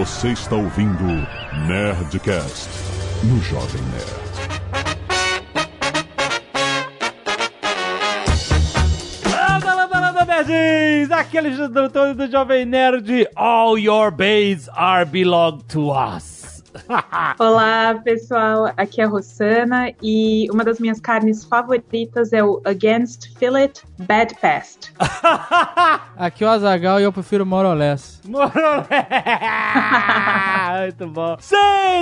Você está ouvindo Nerdcast no Jovem Nerd. Landa, landa, landa, nerds! Aqueles doutores do Jovem Nerd, all your babes are belong to us. Olá, pessoal. Aqui é a Rossana e uma das minhas carnes favoritas é o Against Fillet Bad Pest. Aqui é o Azagal e eu prefiro Moroless. Morolé! Muito bom. Sim,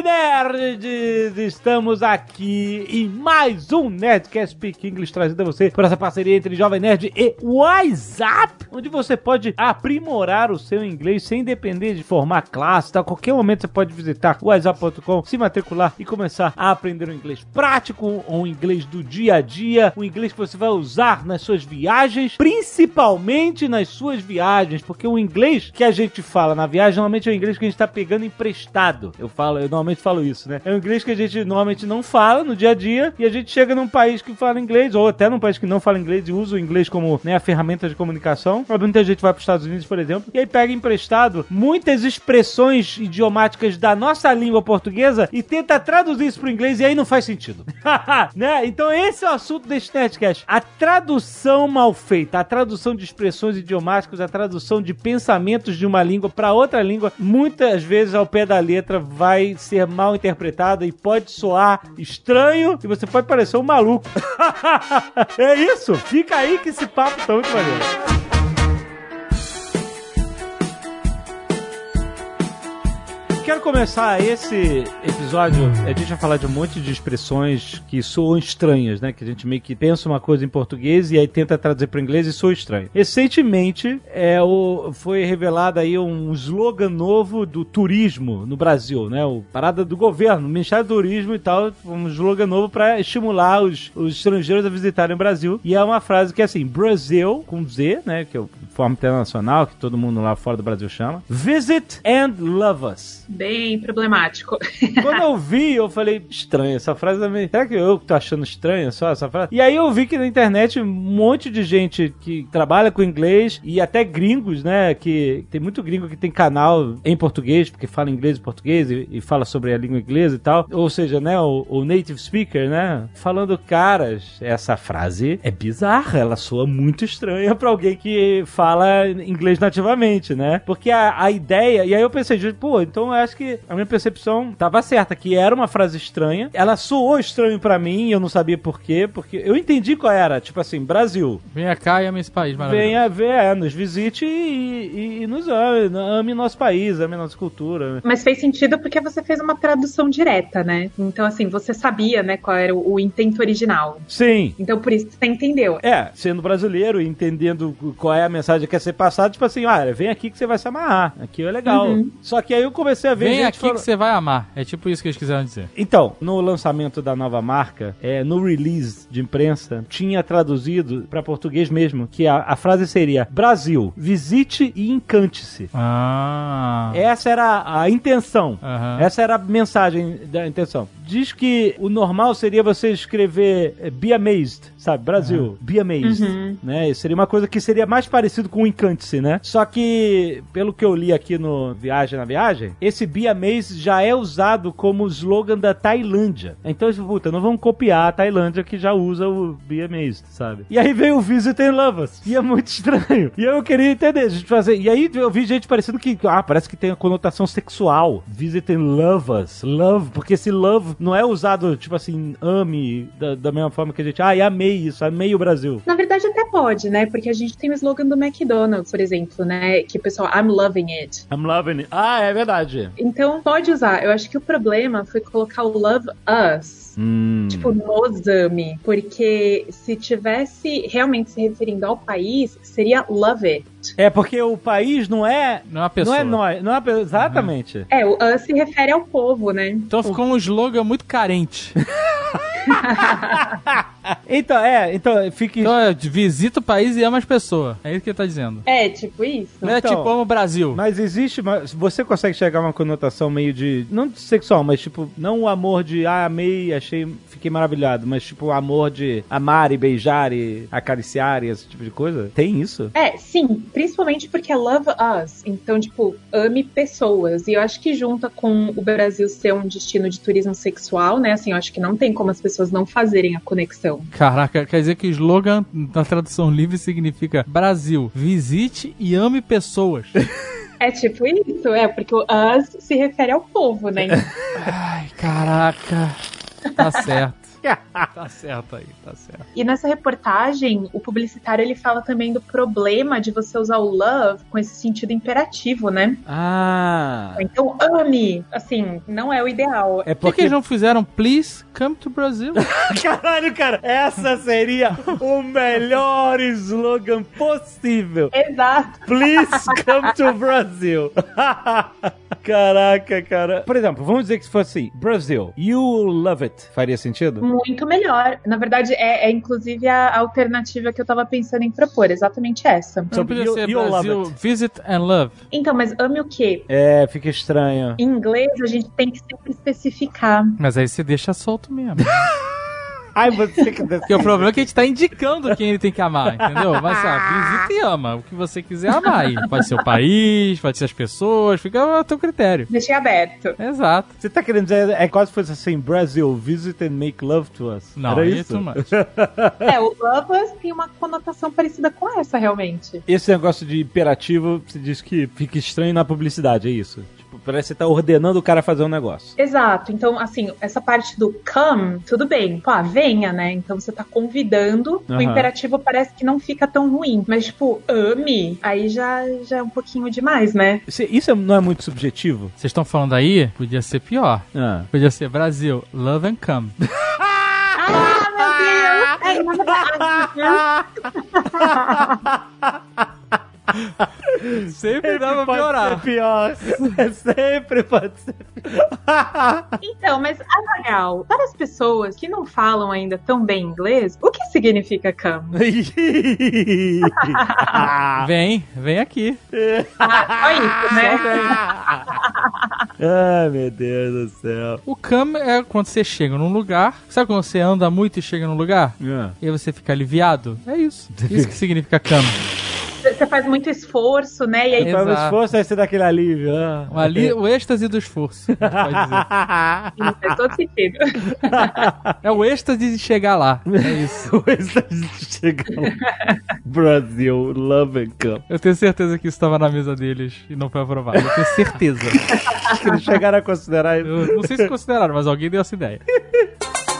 nerds! Estamos aqui em mais um Nerdcast Speak English trazido a você por essa parceria entre Jovem Nerd e WhatsApp, onde você pode aprimorar o seu inglês sem depender de formar classe, tá? A qualquer momento você pode visitar whatsapp.com, se matricular e começar a aprender um inglês prático, um inglês do dia a dia, um inglês que você vai usar nas suas viagens, principalmente nas suas viagens, porque o inglês que a gente fala na viagem normalmente é o inglês que a gente tá pegando emprestado. Eu falo, eu normalmente falo isso, né? É um inglês que a gente normalmente não fala no dia a dia e a gente chega num país que fala inglês ou até num país que não fala inglês e usa o inglês como né, a ferramenta de comunicação. Muita gente vai para os Estados Unidos, por exemplo, e aí pega emprestado muitas expressões idiomáticas da nossa língua portuguesa e tenta traduzir isso pro inglês e aí não faz sentido. né? Então esse é o assunto deste Nerdcast. A tradução mal feita, a tradução de expressões idiomáticas, a tradução de pensamentos de uma língua para outra língua, muitas vezes ao pé da letra vai ser mal interpretada e pode soar estranho e você pode parecer um maluco. é isso. Fica aí que esse papo tá muito maneiro. Quero começar esse episódio. A gente vai falar de um monte de expressões que soam estranhas, né? Que a gente meio que pensa uma coisa em português e aí tenta traduzir para inglês e soa estranho. Recentemente é, o, foi revelado aí um slogan novo do turismo no Brasil, né? O parada do governo, o Ministério do Turismo e tal, um slogan novo para estimular os, os estrangeiros a visitarem o Brasil. E é uma frase que é assim: Brasil, com Z, né? Que é o forma internacional, que todo mundo lá fora do Brasil chama. Visit and love us. Bem problemático. Quando eu vi, eu falei, estranho, essa frase também. Será que eu tô achando estranha só essa frase? E aí eu vi que na internet um monte de gente que trabalha com inglês e até gringos, né? Que tem muito gringo que tem canal em português, porque fala inglês e português e, e fala sobre a língua inglesa e tal. Ou seja, né? O, o native speaker, né? Falando, caras, essa frase é bizarra, ela soa muito estranha pra alguém que fala inglês nativamente, né? Porque a, a ideia, e aí eu pensei, pô, então eu que a minha percepção tava certa, que era uma frase estranha. Ela soou estranho para mim, eu não sabia por quê, porque eu entendi qual era. Tipo assim, Brasil. Venha cá e ame esse país maravilhoso. Venha ver, é, nos visite e, e, e nos ame, ame nosso país, ame nossa cultura. Mas fez sentido porque você fez uma tradução direta, né? Então, assim, você sabia, né, qual era o, o intento original. Sim. Então, por isso você entendeu. É, sendo brasileiro e entendendo qual é a mensagem que quer ser passada, tipo assim, olha, vem aqui que você vai se amarrar. Aqui é legal. Uhum. Só que aí eu comecei a ver. Vem gente aqui falando- que você vai amar. É tipo isso que eles quiseram dizer. Então, no lançamento da nova marca, é, no release de imprensa, tinha traduzido para português mesmo, que a, a frase seria: Brasil, visite e encante-se. Ah. Essa era a intenção. Aham. Essa era a mensagem da intenção. Diz que o normal seria você escrever eh, be amazed, sabe? Brasil, be amazed. Uhum. Né? Seria uma coisa que seria mais parecido com o encante-se, né? Só que, pelo que eu li aqui no Viagem na Viagem, esse be amazed já é usado como slogan da Tailândia. Então, puta, não vamos copiar a Tailândia que já usa o be amazed, sabe? E aí veio o Visit and Love Us. E é muito estranho. E eu queria entender, a gente fazer. E aí eu vi gente parecendo que, ah, parece que tem a conotação sexual. Visit and Love Us. Love, porque esse love não é usado, tipo assim, ame, da, da mesma forma que a gente, ai, amei isso, amei o Brasil. Na verdade, até pode, né? Porque a gente tem o slogan do McDonald's, por exemplo, né? Que o pessoal, I'm loving it. I'm loving it. Ah, é verdade. Então, pode usar. Eu acho que o problema foi colocar o love us. Hum. Tipo, nos ame. Porque se tivesse realmente se referindo ao país, seria love it. É porque o país não é. Não é uma pessoa. Não é nós. Não é, exatamente. É, o us se refere ao povo, né? Então ficou um slogan muito carente. Então, é, então fique. Então, é, visita o país e ama as pessoas. É isso que ele tá dizendo. É, tipo isso. Não é Então, tipo, amo o Brasil. Mas existe, mas você consegue chegar a uma conotação meio de. Não de sexual, mas tipo, não o amor de ah, amei, achei, fiquei maravilhado, mas tipo o amor de amar e beijar e acariciar e esse tipo de coisa? Tem isso? É, sim, principalmente porque é Love Us. Então, tipo, ame pessoas. E eu acho que junta com o Brasil ser um destino de turismo sexual, né? Assim, eu acho que não tem como as pessoas não fazerem a conexão. Caraca, quer dizer que o slogan na tradução livre significa Brasil, visite e ame pessoas. É tipo isso, é, porque o us se refere ao povo, né? Ai, caraca. Tá certo. Tá certo aí, tá certo. E nessa reportagem, o publicitário ele fala também do problema de você usar o love com esse sentido imperativo, né? Ah. Então, ame, assim, não é o ideal. É Por que, porque. eles não fizeram Please come to Brazil? Caralho, cara, essa seria o melhor slogan possível. Exato. Please come to Brazil. Caraca, cara. Por exemplo, vamos dizer que se fosse assim, Brasil, you love it. Faria sentido? Muito melhor. Na verdade, é, é inclusive a alternativa que eu tava pensando em propor, exatamente essa. Não podia you- ser you Brasil, it. visit and love. Então, mas ame o quê? É, fica estranho. Em inglês, a gente tem que sempre especificar. Mas aí você deixa solto mesmo. Ai, você que Porque o problema é que a gente tá indicando quem ele tem que amar, entendeu? Mas ah, visita e ama. O que você quiser amar aí. Pode ser o país, pode ser as pessoas, fica a teu critério. Deixei aberto. Exato. Você tá querendo dizer, é quase se fosse assim, Brasil, visit and make love to us. Não, Era é isso? too much. É, o Lovers tem uma conotação parecida com essa, realmente. Esse negócio de imperativo, você diz que fica estranho na publicidade, é isso? Parece que você tá ordenando o cara fazer um negócio. Exato. Então, assim, essa parte do come, tudo bem. Pô, ah, venha, né? Então você tá convidando. O imperativo parece que não fica tão ruim. Mas, tipo, ame, aí já, já é um pouquinho demais, né? Isso, isso não é muito subjetivo? Vocês estão falando aí? Podia ser pior. Ah. Podia ser Brasil, love and come. Ah, meu Deus! É, verdade, Sempre dá pra Pode piorar. ser pior. É sempre pode ser Então, mas Azaghal, para as pessoas que não falam ainda tão bem inglês, o que significa come? pior. Vem, vem aqui. Ah, isso, né? Ai, meu Deus do céu. O come é quando você chega num lugar. Sabe quando você anda muito e chega num lugar? Ah. E aí você fica aliviado? É isso. Isso que significa come. Você faz muito esforço, né? E aí Faz um Exato. esforço, aí você dá aquele alívio. Ah. O, ali, o êxtase do esforço. pode dizer. Sim, faz todo sentido. É o êxtase de chegar lá. É isso. O êxtase de chegar lá. Brasil, love and come. Eu tenho certeza que isso estava na mesa deles e não foi aprovado. Eu tenho certeza. Acho que eles chegaram a considerar isso. Eu não sei se consideraram, mas alguém deu essa ideia.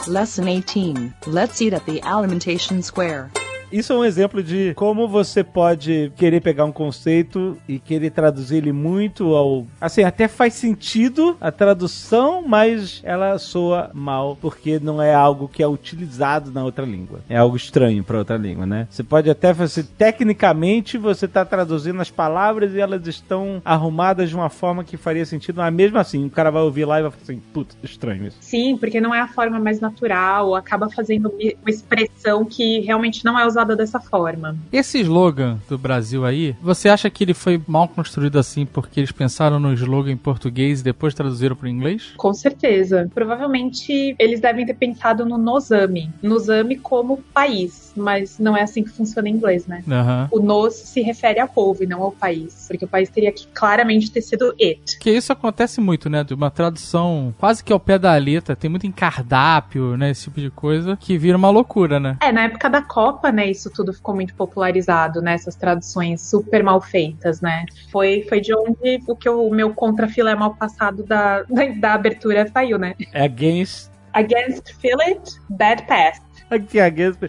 Lesson 18. Let's eat at the Alimentation Square. Isso é um exemplo de como você pode querer pegar um conceito e querer traduzir ele muito ao. Assim, até faz sentido a tradução, mas ela soa mal porque não é algo que é utilizado na outra língua. É algo estranho para outra língua, né? Você pode até fazer. Tecnicamente, você está traduzindo as palavras e elas estão arrumadas de uma forma que faria sentido, mas mesmo assim, o cara vai ouvir lá e vai falar assim: putz, estranho isso. Sim, porque não é a forma mais natural, acaba fazendo uma expressão que realmente não é usada dessa forma. Esse slogan do Brasil aí, você acha que ele foi mal construído assim porque eles pensaram no slogan em português e depois traduziram para o inglês? Com certeza. Provavelmente eles devem ter pensado no Nozami. Nozami como país, mas não é assim que funciona em inglês, né? Aham. O nos se refere ao povo e não ao país. Porque o país teria que claramente ter sido it. Que isso acontece muito, né? De uma tradução quase que ao pé da letra, tem muito em cardápio, né? Esse tipo de coisa, que vira uma loucura, né? É, na época da Copa, né, isso tudo ficou muito popularizado, né, essas traduções super mal feitas, né. Foi, foi de onde o que o meu contrafilé mal passado da, da, da abertura saiu, né. É against. Against Fillet, Bad Past. Aqui.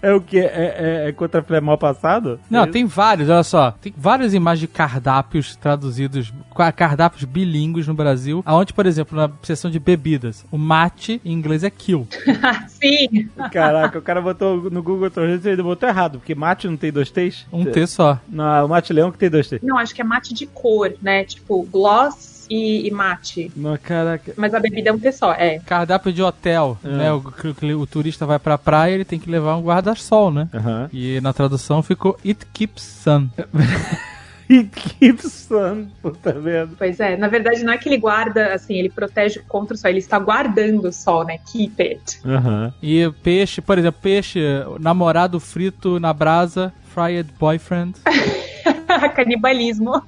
É o que? É, é, é contra filé mal passado? Não, É tem vários, olha só. Tem várias imagens de cardápios traduzidos, cardápios bilíngues no Brasil, aonde, por exemplo, na seção de bebidas, o mate em inglês é kill. Sim, Caraca, o cara botou no Google Translate e ele botou errado, porque mate não tem dois T's? Um T só. Não, o mate leão que tem dois T's. não, acho que é mate de cor, né, tipo gloss e, e mate. Não, caraca. Mas a bebida é um T só, é. Cardápio de hotel, É. né? O, o- o turista vai pra praia, ele tem que levar um guarda-sol, né? Aham. E na tradução ficou It Keeps Sun. It keeps sun, tá vendo? Pois é, na verdade não é que ele guarda, assim, ele protege contra o sol, ele está guardando o sol, né? Keep it. Aham. E peixe, por exemplo, peixe, namorado frito na brasa, fried boyfriend. Canibalismo.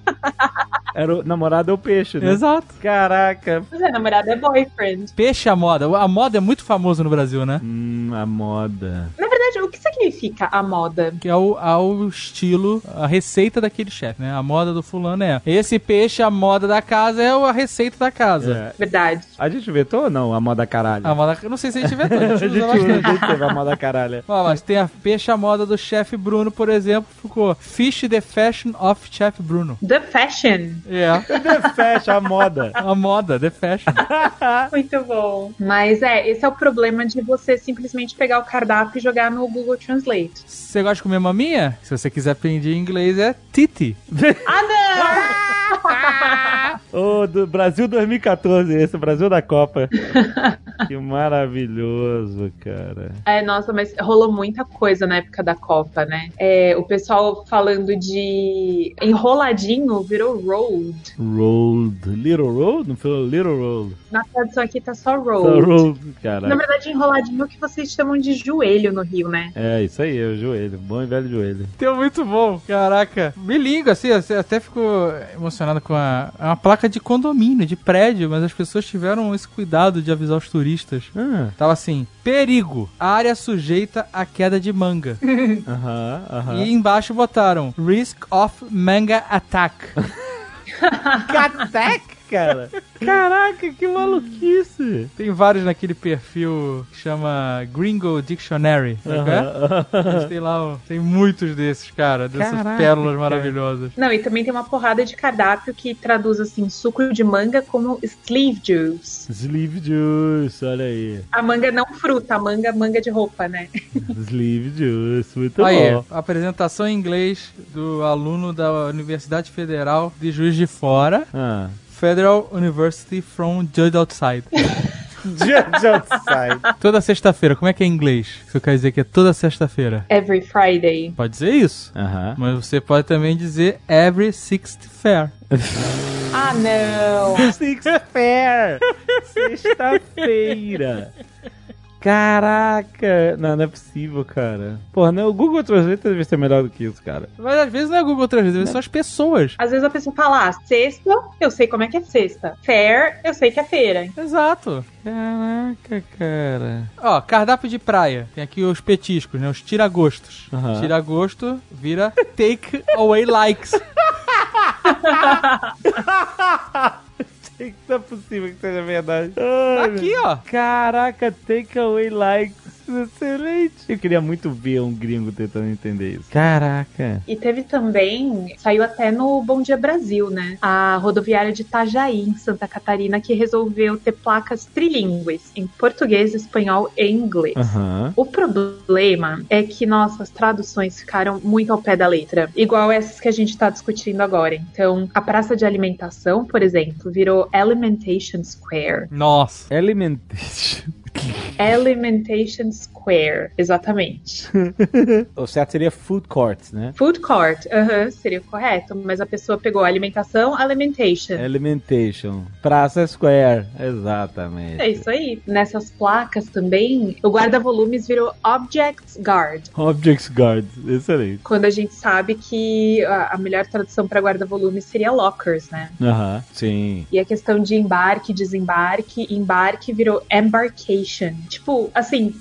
Era o namorado é o peixe, né? Exato. Caraca. Pois é, namorado é boyfriend. Peixe à moda. A moda é muito famoso no Brasil, né? Hum, a moda. Na verdade, o que significa a moda? Que é o, ao estilo, a receita daquele chefe, né? A moda do fulano é esse peixe, a moda da casa é a receita da casa. É. Verdade. A gente vetou ou não a moda caralho? A moda, não sei se a gente inventou, a a gente gente, usa usa, a gente teve a moda caralho. Ó, mas tem a peixe à moda do chefe Bruno, por exemplo, ficou Fish the Fashion of Chef Bruno. The fashion. É, Fecha a moda. a moda, the fashion. Muito bom. Mas é, esse é o problema de você simplesmente pegar o cardápio e jogar no Google Translate. Você gosta de comer maminha? Se você quiser aprender inglês, é titi. Ah, Ô, do Brasil 2014, esse, o Brasil da Copa. que maravilhoso, cara. É, nossa, mas rolou muita coisa na época da Copa, né? É, o pessoal falando de enroladinho virou rolled. Rolled. Little Road? Não foi Little Road? Na tradução aqui tá só Só rolled. Road, Na verdade, enroladinho é o que vocês chamam de joelho no Rio, né? É, isso aí, é o joelho. Bom e velho joelho. Teu muito bom, caraca. Bilingue, assim, você até ficou emocionado com a, é uma placa de condomínio, de prédio, mas as pessoas tiveram esse cuidado de avisar os turistas. Ah, Tava assim, perigo, área sujeita à queda de manga. Aham, aham. E embaixo botaram, risk of manga attack. Catec, cara. Caraca, que maluquice. Tem vários naquele perfil que chama Gringo Dictionary, sabe é? Aham, Eles têm lá, tem muitos desses, cara, dessas Caraca, pérolas maravilhosas. Não, e também tem uma porrada de cardápio que traduz assim suco de manga como sleeve juice. Sleeve Juice, olha aí. A manga não fruta, a manga manga de roupa, né? Sleeve Juice, muito Aí, bom. apresentação em inglês do aluno da Universidade Federal de Juiz de Fora, Ah. Federal University from Judge Outside. Judge Outside. toda sexta-feira, como é que é em inglês? Isso quer dizer que é toda sexta-feira. Every Friday. Pode dizer isso. Aham. Mas você pode também dizer every sixth fair. Ah, não! Six Fair. Sexta-feira. Caraca. Não, não é possível, cara. Porra, não, o Google Translate deve ser melhor do que isso, cara. Mas às vezes não é Google Translate, às vezes são as pessoas. Às vezes a pessoa fala, ah, sexta, eu sei como é que é sexta. Fair, eu sei que é feira. Exato. Caraca, cara. Ó, cardápio de praia. Tem aqui os petiscos, né? Os tiragostos. Aham. Tiragosto vira take away likes. Que não é possível que seja verdade. Ai, aqui, ó. Caraca, takeaway Excelente. Eu queria muito ver um gringo tentando entender isso. Caraca. E teve também, saiu até no Bom Dia Brasil, né? A rodoviária de Itajaí, em Santa Catarina, que resolveu ter placas trilíngues, em português, espanhol e inglês. Aham. O problema é que nossas traduções ficaram muito ao pé da letra, igual essas que a gente está discutindo agora. Então, a praça de alimentação, por exemplo, virou Alimentation Square. Nossa. Alimentation. Alimentation Square, exatamente. o certo seria food courts, né? Food court, aham, seria o correto, mas a pessoa pegou alimentação, alimentation. Alimentation. Praça Square. Exatamente. É isso aí. Nessas placas também, o guarda-volumes virou Objects Guard. Objects Guard. Excelente. Quando a gente sabe que a a melhor tradução para guarda-volumes seria lockers, né? Aham. Sim. E a questão de embarque, desembarque, embarque virou embarcation. Tipo, assim,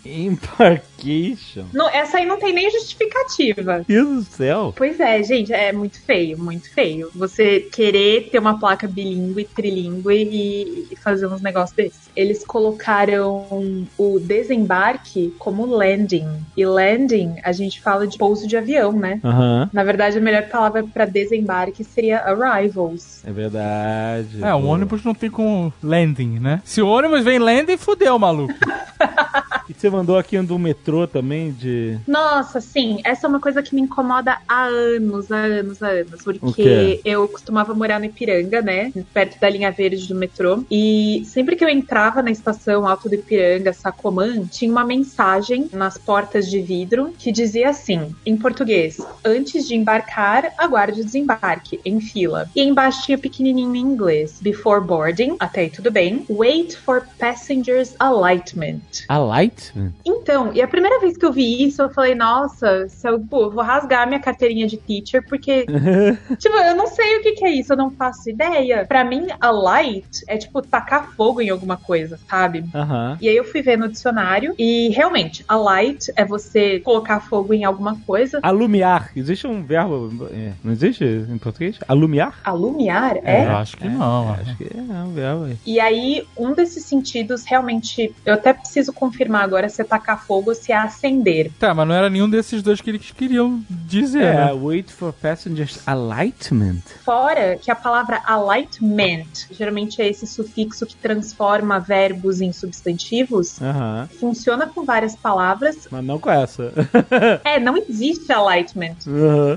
Embarcation. não- essa aí não tem nem justificativa. Deus do céu. Pois é, gente, é muito feio, muito feio. Você querer ter uma placa bilíngue, trilíngue e, e fazer uns negócios desses. Eles colocaram o desembarque como landing. E landing, a gente fala de pouso de avião, né? Aham. Na verdade, a melhor palavra para desembarque seria arrivals. É verdade. É, o ônibus não tem com landing, né? Se o ônibus vem landing, fudeu, maluco. Você mandou aqui do metrô também, de. Nossa, sim, essa é uma coisa que me incomoda há anos, há anos, há anos. Porque eu costumava morar no Ipiranga, né? Perto da linha verde do metrô. E sempre que eu entrava na estação Alto do Ipiranga, Sacomã, tinha uma mensagem nas portas de vidro que dizia assim, em português: Antes de embarcar, aguarde o desembarque, em fila. E embaixo tinha pequenininho em inglês: Before boarding, até aí tudo bem. Wait for passengers alightment. A Light? Então, e a primeira vez que eu vi isso, eu falei, nossa, se eu, pô, vou rasgar minha carteirinha de teacher, porque, tipo, eu não sei o que, que é isso, eu não faço ideia. Pra mim, a light é, tipo, tacar fogo em alguma coisa, sabe? E aí eu fui ver no dicionário e realmente, a light é você colocar fogo em alguma coisa. Alumiar. Existe um verbo. é, não existe em português? Alumiar? Alumiar, é? Eu acho que não. Acho que é um verbo aí. E aí, um desses sentidos realmente, eu até preciso confirmar agora se é tacar fogo se acender. Tá, mas não era nenhum desses dois que eles queriam dizer, É, né? wait for passengers alightment. Fora que a palavra alightment, geralmente é esse sufixo que transforma verbos em substantivos, funciona com várias palavras. Mas não com essa. É, não existe alightment.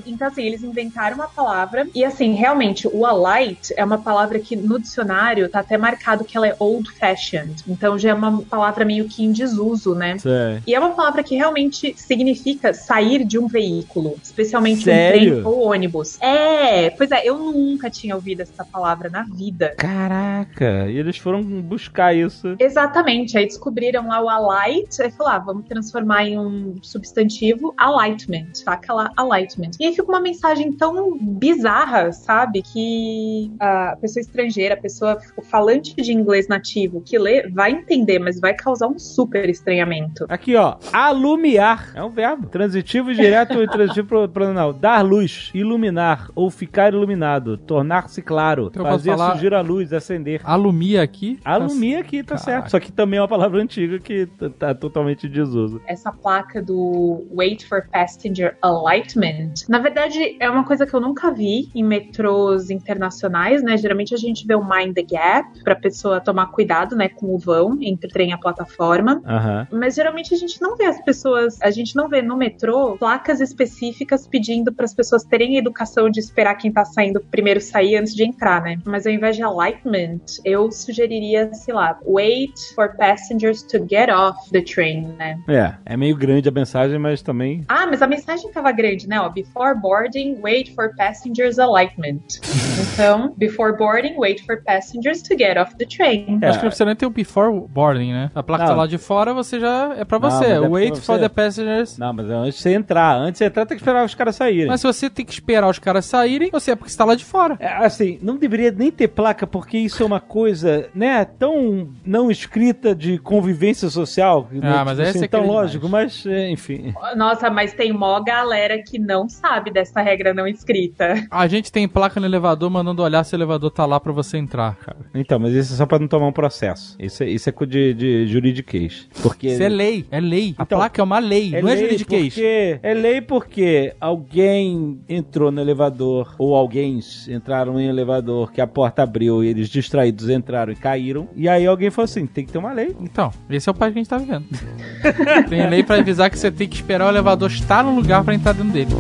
Então, assim, eles inventaram uma palavra. E, assim, realmente, o alight é uma palavra que no dicionário tá até marcado que ela é old fashioned. Então, já é uma palavra meio que em desuso, né? Sei. E é uma palavra que realmente significa sair de um veículo, especialmente Sério? um trem ou ônibus. É, pois é, eu nunca tinha ouvido essa palavra na vida. Caraca, e eles foram buscar isso. Exatamente, aí descobriram lá o alight, aí falaram, ah, vamos transformar em um substantivo alightment, taca lá alightment. E aí fica uma mensagem tão bizarra, sabe, que a pessoa estrangeira, a pessoa o falante de inglês nativo que lê, vai entender, mas vai causar um super estranhamento. Aqui, ó. Alumiar. É um verbo. Transitivo direto e transitivo pro- prononal. Dar luz, iluminar ou ficar iluminado, tornar-se claro, Então fazer falar- surgir a luz, acender. Alumia aqui. Alumia aqui, tá Caraca. certo. Só que também é uma palavra antiga que tá totalmente desuso. essa placa do Wait for Passenger Alightment, na verdade é uma coisa que eu nunca vi em metrôs internacionais, né? Geralmente a gente vê o Mind the Gap pra pessoa tomar cuidado, né, com o vão entre o trem e a plataforma. Aham. Mas geralmente a gente não vê as pessoas, a gente não vê no metrô placas específicas pedindo para as pessoas terem a educação de esperar quem tá saindo primeiro sair antes de entrar, né? Mas ao invés de alightment, eu sugeriria, sei lá, wait for passengers to get off the train, né? É, é meio grande a mensagem, mas também. Ah, mas a mensagem tava grande, né? Ó, before boarding, wait for passengers alightment. Então, before boarding, wait for passengers to get off the train. É. Acho que você nem tem o before boarding, né? A placa Não. tá lá de fora, você já é pra Não, você. mas é pra Wait você. for the passengers. Não, mas é antes de você entrar. Antes de você entrar, tem que esperar os caras saírem. Mas se você tem que esperar os caras saírem, você é porque você tá lá de fora. É, assim, não deveria nem ter placa, porque isso é uma coisa, né, tão não escrita de convivência social. né, Ah, mas aí assim, você tão quer lógico, demais. mas, é, enfim. Nossa, mas tem mó galera que não sabe dessa regra não escrita. A gente tem placa no elevador mandando olhar se o elevador tá lá pra você entrar, cara. Então, mas isso é só pra não tomar um processo. Isso é, isso é de, de juridiquês. Porque... Isso é lei, é lei. A Então, placa é uma lei, não é juridiquês. porque, é lei porque alguém entrou no elevador, ou alguém entraram em um elevador que a porta abriu e eles distraídos entraram e caíram. E aí alguém falou assim: tem que ter uma lei. Então, esse é o país que a gente tá vivendo. tem lei pra avisar que você tem que esperar o elevador estar no lugar pra entrar dentro dele.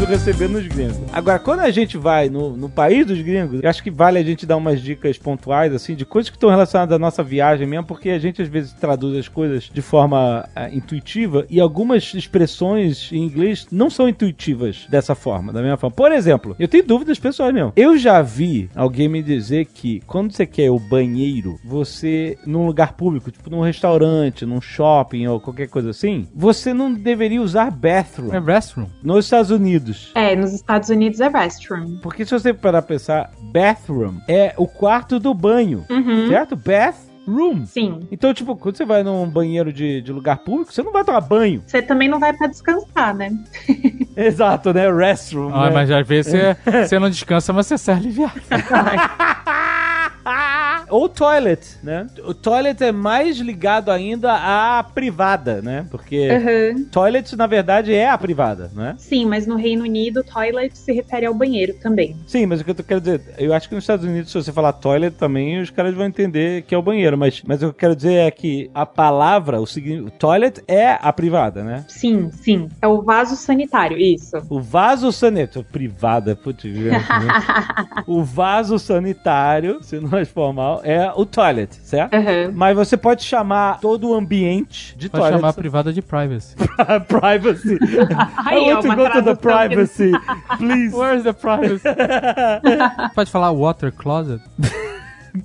Brasil recebendo os gringos. Agora, quando a gente vai no, no país dos gringos, acho que vale a gente dar umas dicas pontuais, assim, de coisas que estão relacionadas à nossa viagem mesmo, porque a gente às vezes traduz as coisas de forma ah, intuitiva e algumas expressões em inglês não são intuitivas dessa forma, da mesma forma. Por exemplo, eu tenho dúvidas pessoais mesmo. Eu já vi alguém me dizer que quando você quer o banheiro, você, num lugar público, tipo num restaurante, num shopping ou qualquer coisa assim, você não deveria usar bathroom É restroom. nos Estados Unidos. É, nos Estados Unidos é restroom. Porque se você parar pra pensar, bathroom é o quarto do banho, Uhum. certo? Bathroom. Sim. Então, tipo, quando você vai num banheiro de, de lugar público, você não vai tomar banho. Você também não vai pra descansar, né? Exato, né? Restroom. Ah, né? mas às vezes você, você não descansa, mas você sai aliviado. ou toilet, né? O toilet é mais ligado ainda à privada, né? Porque Aham. toilet, na verdade, é a privada, né? Sim, mas no Reino Unido, toilet se refere ao banheiro também. Sim, mas o que eu quero dizer, eu acho que nos Estados Unidos, se você falar toilet também, os caras vão entender que é o banheiro, mas, mas o que eu quero dizer é que a palavra, o o toilet é a privada, né? Sim, sim. É o vaso sanitário, isso. O vaso sanitário, privada, putz, o vaso sanitário, se não é formal, é o toilet, certo? Aham. Mas você pode chamar todo o ambiente de Pode toilet. chamar a privada de privacy. privacy. I want to go to the privacy, please. Where's the privacy? Pode falar water closet?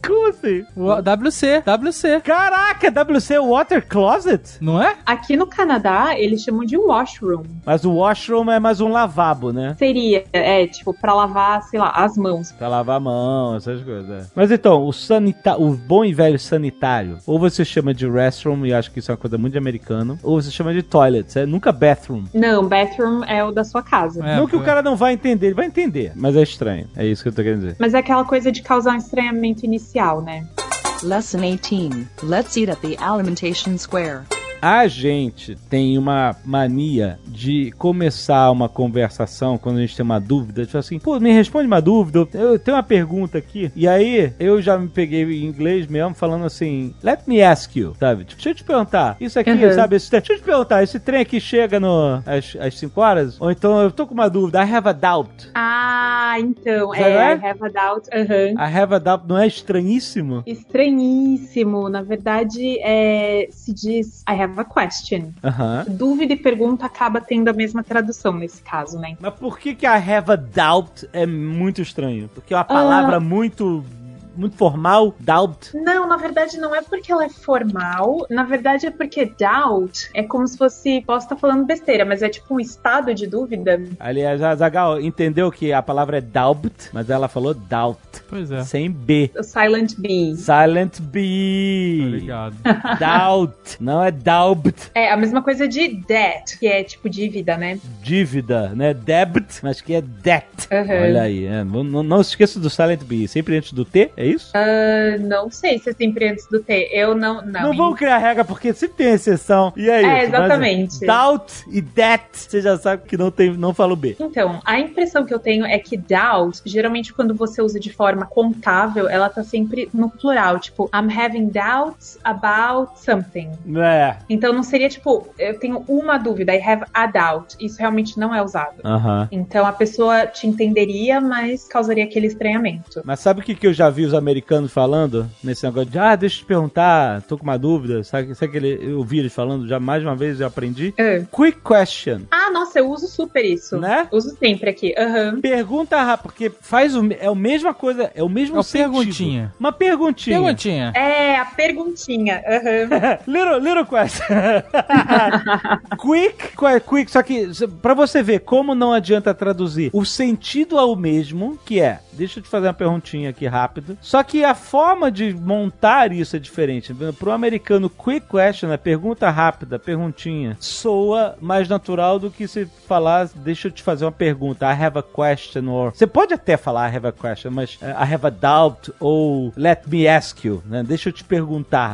Como assim? WC, WC. Caraca, WC Water Closet? Não é? Aqui no Canadá, eles chamam de washroom. Mas o washroom é mais um lavabo, né? Seria, é, tipo, pra lavar, sei lá, as mãos. Pra lavar a mão, essas coisas. é. Mas então, o sanita o bom e velho sanitário, ou você chama de restroom, e acho que isso é uma coisa muito de americano, ou você chama de toilet, é nunca bathroom. Não, bathroom é o da sua casa. É, não que o foi. cara não vai entender, ele vai entender, mas é estranho. É isso que eu tô querendo dizer. Mas é aquela coisa de causar um estranhamento inicial, né? Lesson 18. Let's eat at the alimentation square. A gente tem uma mania de começar uma conversação quando a gente tem uma dúvida, tipo assim, pô, me responde uma dúvida, eu tenho uma pergunta aqui. E aí eu já me peguei em inglês mesmo falando assim, let me ask you, sabe? Tipo, deixa eu te perguntar, isso aqui, Uhum. sabe? Esse, deixa eu te perguntar, esse trem aqui chega no, às, às 5 horas? Ou então eu tô com uma dúvida, I have a doubt. Ah, então, Sabe, é, é? I have a doubt. Aham. I have a doubt não é estranhíssimo? Estranhíssimo. Na verdade, é, se diz I have a question. Aham. Dúvida e pergunta acaba tendo a mesma tradução nesse caso, né? Mas por que que I have a doubt é muito estranho? Porque é uma palavra muito muito formal, doubt. Não, na verdade não é porque ela é formal. Na verdade é porque doubt é como se fosse. Posso estar falando besteira, mas é tipo um estado de dúvida. Aliás, a Zagal entendeu que a palavra é doubt, mas ela falou doubt, Pois é. sem B. O silent B. Silent B. Obrigado. Doubt, não é doubt. É a mesma coisa de debt, que é tipo dívida, né? Dívida, né? Debit, mas que é debt. Aham. Olha aí, é, não, não- não se esqueça do Silent B, sempre antes do T, é isso? Ah, não sei se é sempre antes do T. Eu não. Não, Não vamos criar regra porque sempre tem exceção. E é isso. É, mas exatamente. doubt e debt, você já sabe que não, tem, não fala o B. Então, a impressão que eu tenho é que doubt, geralmente quando você usa de forma contável, ela tá sempre no plural, tipo, I'm having doubts about something. É. Então não seria tipo, eu tenho uma dúvida, I have a doubt. Isso realmente não é usado. Aham. Então a pessoa te entenderia, mas causaria aquele estranhamento. Mas sabe o que, que eu já vi os americanos falando? Nesse negócio de, ah, deixa eu te perguntar, tô com uma dúvida. Sabe, sabe que ele, eu vi eles falando, já mais uma vez eu aprendi? Ah. Quick question. Ah, nossa, eu uso super isso. Né? Uso sempre aqui. Aham. Pergunta rápida, porque faz o, é a mesma coisa, é o mesmo É uma sentido. perguntinha. Uma perguntinha. Perguntinha. É, perguntinha. Aham. little, little question. quick, quick, só que pra você ver como não adianta traduzir, o sentido é o mesmo, que é, deixa eu te fazer uma perguntinha aqui rápido, só que a forma de montar isso é diferente. Pro americano, quick question é pergunta rápida, perguntinha, soa mais natural do que se falar, deixa eu te fazer uma pergunta, I have a question, or... Você pode até falar I have a question, mas eh, I have a doubt, ou let me ask you, né? Deixa eu te perguntar,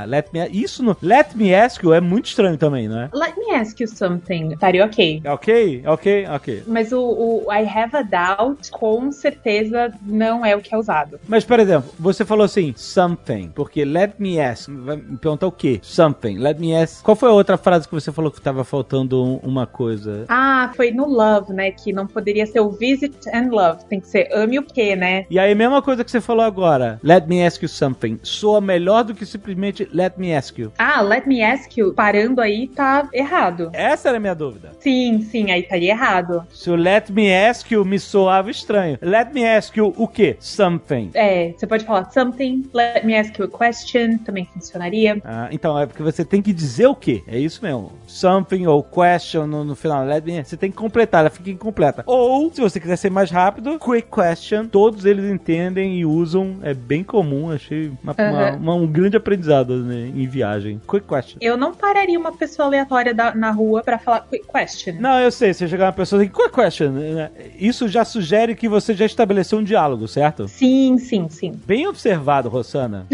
let me... Isso no let me ask you é muito estranho também, não é? Let me ask you something. Estaria ok. É ok? Ok? Ok. Mas o, o I have a doubt, com certeza, não é o que é usado. Mas, por exemplo, você falou assim, something, porque let me ask, vai me perguntar o quê? Something, let me ask. Qual foi a outra frase que você falou que tava faltando um- uma coisa? Ah, foi no love, né? Que não poderia ser o visit and love. Tem que ser ame o quê, né? E aí, mesma coisa que você falou agora, let me ask you something, soa melhor do que simplesmente let me ask you. Ah, let me ask you, parando aí, tá errado. Essa era a minha dúvida. Sim, sim, aí estaria errado. Se o let me ask you me soava estranho. Let me ask you o quê? Something. É, você pode falar something, let me ask you a question, também funcionaria. Ah, então, é porque você tem que dizer o quê? É isso mesmo. Something ou question no, no final. Let me, você tem que completar, ela fica incompleta. Ou, se você quiser ser mais rápido, quick question. Todos eles entendem e usam. É bem comum. Achei uma- uma- Aham. uma- um grande aprendizado né, em viagem. Quick question. Eu não pararia uma pessoa aleatória da na, na rua pra falar quick question. Não, eu sei, você chegar uma pessoa assim, quick question, né? isso já sugere que você já estabeleceu um diálogo, certo? Sim, sim, sim. Bem observado, Rossana.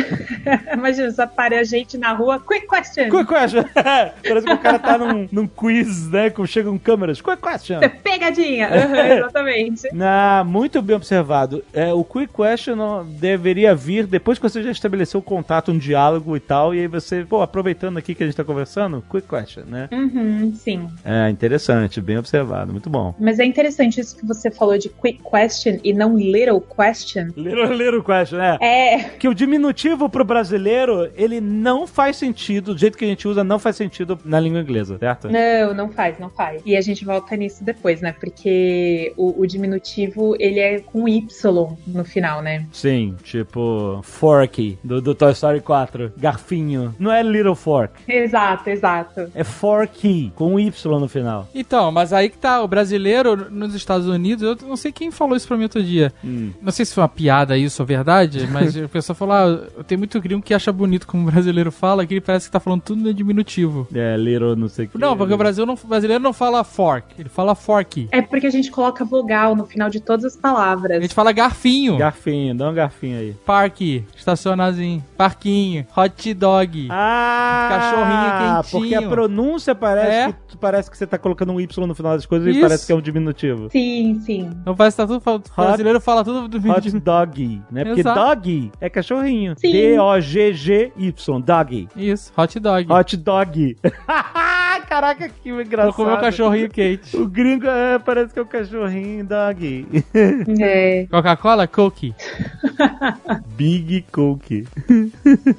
Imagina, só para a gente na rua, quick question. quick question. Parece que o cara tá num, num quiz, né? Com chegam câmeras. Quick question. Pegadinha. Uhum, exatamente. Ah, muito bem observado. É, o quick question deveria vir depois que você já estabeleceu o contato, um diálogo e tal, e aí você, pô, aproveitando aqui que a gente tá conversando, quick question, né? Uhum, sim. É, interessante, bem observado, muito bom. Mas é interessante isso que você falou de quick question e não little question. Little, little question, é. É, Que o diminutivo pro brasileiro, ele não faz sentido, do jeito que a gente usa, não faz sentido na língua inglesa, certo? Não, não faz, não faz. E a gente volta nisso depois, né? Porque o, o diminutivo, ele é com Y no final, né? Sim, tipo Forky, do, do Toy Story 4. Garfinho. Não é Little Fork. Exato, exato. É Forky, com um Y no final. Então, mas aí que tá, o brasileiro nos Estados Unidos, eu não sei quem falou isso pra mim outro dia. Hum. Não sei se foi uma piada isso ou verdade, mas a pessoa falou: ah, tem muito gringo que acha bonito como o brasileiro fala, que ele parece que tá falando tudo no diminutivo. É, Little não sei o que. Não, porque o Brasil não, o brasileiro não fala fork, ele fala fork. É porque a gente coloca vogal no final de todas as A palavras. gente fala garfinho, Garfinho, dá um garfinho aí. parque, estacionarzinho, parquinho, hot dog. Ah! Cachorrinho quentinho. Porque a pronúncia parece, É. que, parece que você tá colocando um Y no final das coisas Isso. e parece que é um diminutivo. Sim, sim. Então parece que tá tudo falando. O brasileiro fala tudo do Hot dog, né? Porque Exato. dog é cachorrinho. D-O-G-G-Y, dog. Isso, hot dog. Hot dog. Caraca, que engraçado. Vou comer o cachorrinho quente. O gringo é, parece que é o cachorrinho dog. É. Coca-Cola, cookie. Big Coke.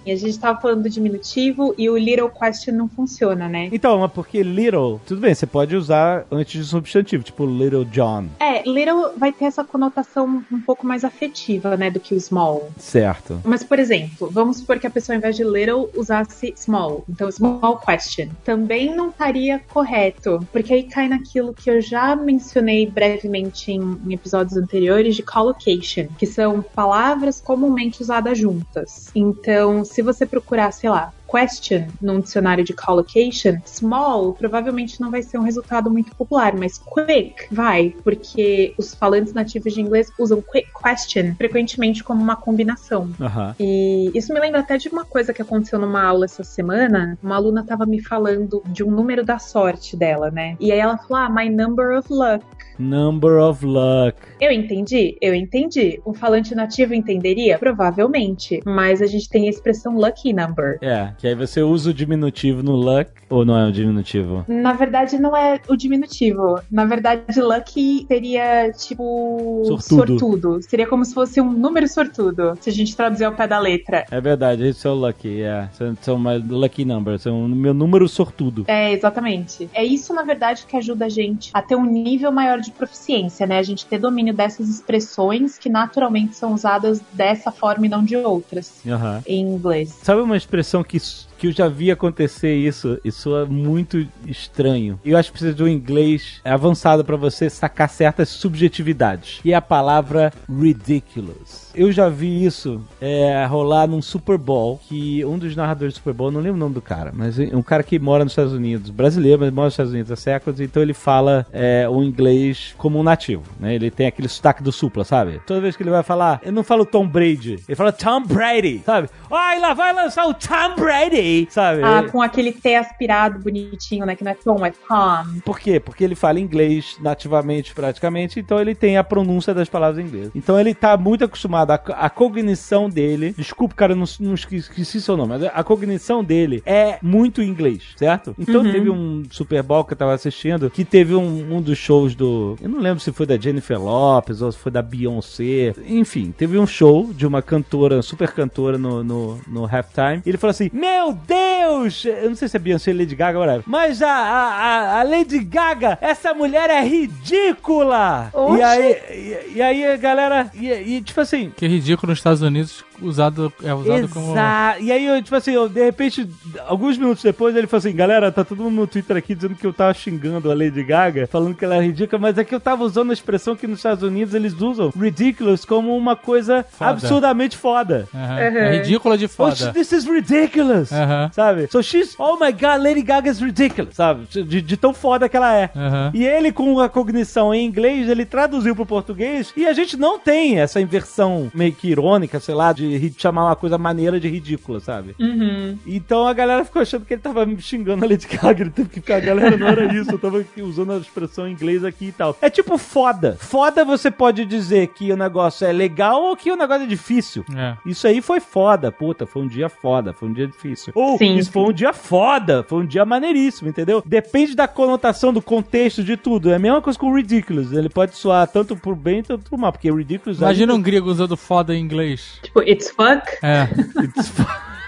E a gente tava falando do diminutivo e o little question não funciona, né? Então, mas porque little, tudo bem, você pode usar antes de substantivo, tipo Little John. É, little vai ter essa conotação um pouco mais afetiva, né, do que o small. Certo. Mas, por exemplo, vamos supor que a pessoa, ao invés de little, usasse small. Então, small question. Também não estaria correto, porque aí cai naquilo que eu já mencionei brevemente em, em episódios anteriores de collocation, que são palavras comumente usadas juntas. Então, se você procurar, sei lá, question num dicionário de collocation, small provavelmente não vai ser um resultado muito popular, mas quick vai, porque os falantes nativos de inglês usam quick question frequentemente como uma combinação. Aham. E isso me lembra até de uma coisa que aconteceu numa aula essa semana. Uma aluna tava me falando de um número da sorte dela, né? E aí ela falou: Ah, my number of luck. Number of luck. Eu entendi? Eu entendi. Um falante nativo entenderia? Provavelmente. Mas a gente tem a expressão lucky number. É, que aí você usa o diminutivo no luck, ou não é um diminutivo? Na verdade, não é o diminutivo. Na verdade, lucky seria tipo. Sortudo. sortudo. Seria como se fosse um número sortudo. Se a gente traduzir ao pé da letra. É verdade, esse é o lucky, é. São, my lucky numbers, são o meu número sortudo. É, exatamente. É isso, na verdade, que ajuda a gente a ter um nível maior de proficiência, né? A gente ter domínio dessas expressões que naturalmente são usadas dessa forma e não de outras Aham. em inglês. Sabe uma expressão que, Yes. Que eu já vi acontecer isso e soa muito estranho? Eu acho que precisa de um inglês avançado pra você sacar certas subjetividades. E é a palavra ridiculous. Eu já vi isso é, rolar num Super Bowl, que um dos narradores do Super Bowl, não lembro o nome do cara, mas é um cara que mora nos Estados Unidos, brasileiro, mas mora nos Estados Unidos há séculos, então ele fala é, o inglês como um nativo, né? Ele tem aquele sotaque do supla, sabe? Toda vez que ele vai falar, ele não fala o Tom Brady, ele fala Tom Brady, sabe? Ai, lá vai lançar o Tom Brady, sabe? Ah, com aquele T aspirado bonitinho, né? Que não é Tom, é Tom. Por quê? Porque ele fala inglês nativamente, praticamente, então ele tem a pronúncia das palavras em inglês. Então ele tá muito acostumado, a, a cognição dele, desculpa, cara, eu não, não esqueci, esqueci seu nome, mas a cognição dele é muito inglês, certo? Então teve um Super Bowl que eu tava assistindo, que teve um, um dos shows do, eu não lembro se foi da Jennifer Lopez ou se foi da Beyoncé, enfim, teve um show de uma cantora, super cantora no, no, no halftime, e ele falou assim, meu Deus, eu não sei se é Beyoncé ou Lady Gaga, whatever, mas a, a, a- Lady Gaga, essa mulher é ridícula! E Oxi. aí, e, e aí a galera, e, e tipo assim, Que ridículo nos Estados Unidos usado, é usado como. Exato. E aí, eu, tipo assim, eu, de repente, alguns minutos depois, ele falou assim: galera, tá todo mundo no Twitter aqui dizendo que eu tava xingando a Lady Gaga, falando que ela é ridícula, mas é que eu tava usando a expressão que nos Estados Unidos eles usam ridiculous como uma coisa Foda. absurdamente foda. Aham. É ridícula de Oh, foda. this is ridiculous! Aham. Sabe? So she's, oh my god, Lady Gaga is ridiculous, sabe? De, de tão foda que ela é. E ele, com a cognição em inglês, ele traduziu pro português e a gente não tem essa inversão meio que irônica, sei lá, de chamar uma coisa maneira de ridícula, sabe? Uhum. Então a galera ficou achando que ele tava me xingando a Lady Gaga, ele teve que ficar, galera, não era isso, eu tava aqui usando a expressão em inglês aqui e tal. É tipo foda. Foda você pode dizer que o negócio é legal ou que o negócio é difícil. É. Isso aí foi foda, puta, foi um dia foda, foi um dia difícil. Ou Sim, isso foi um dia foda, foi um dia maneiríssimo, entendeu? Depende da conotação, do contexto, de tudo. É a mesma coisa com o ridiculous. Ele pode soar tanto pro bem, tanto pro mal, porque ridiculous... Imagina um ainda- grego usando foda em inglês. Tipo, it's fuck. Uh, é.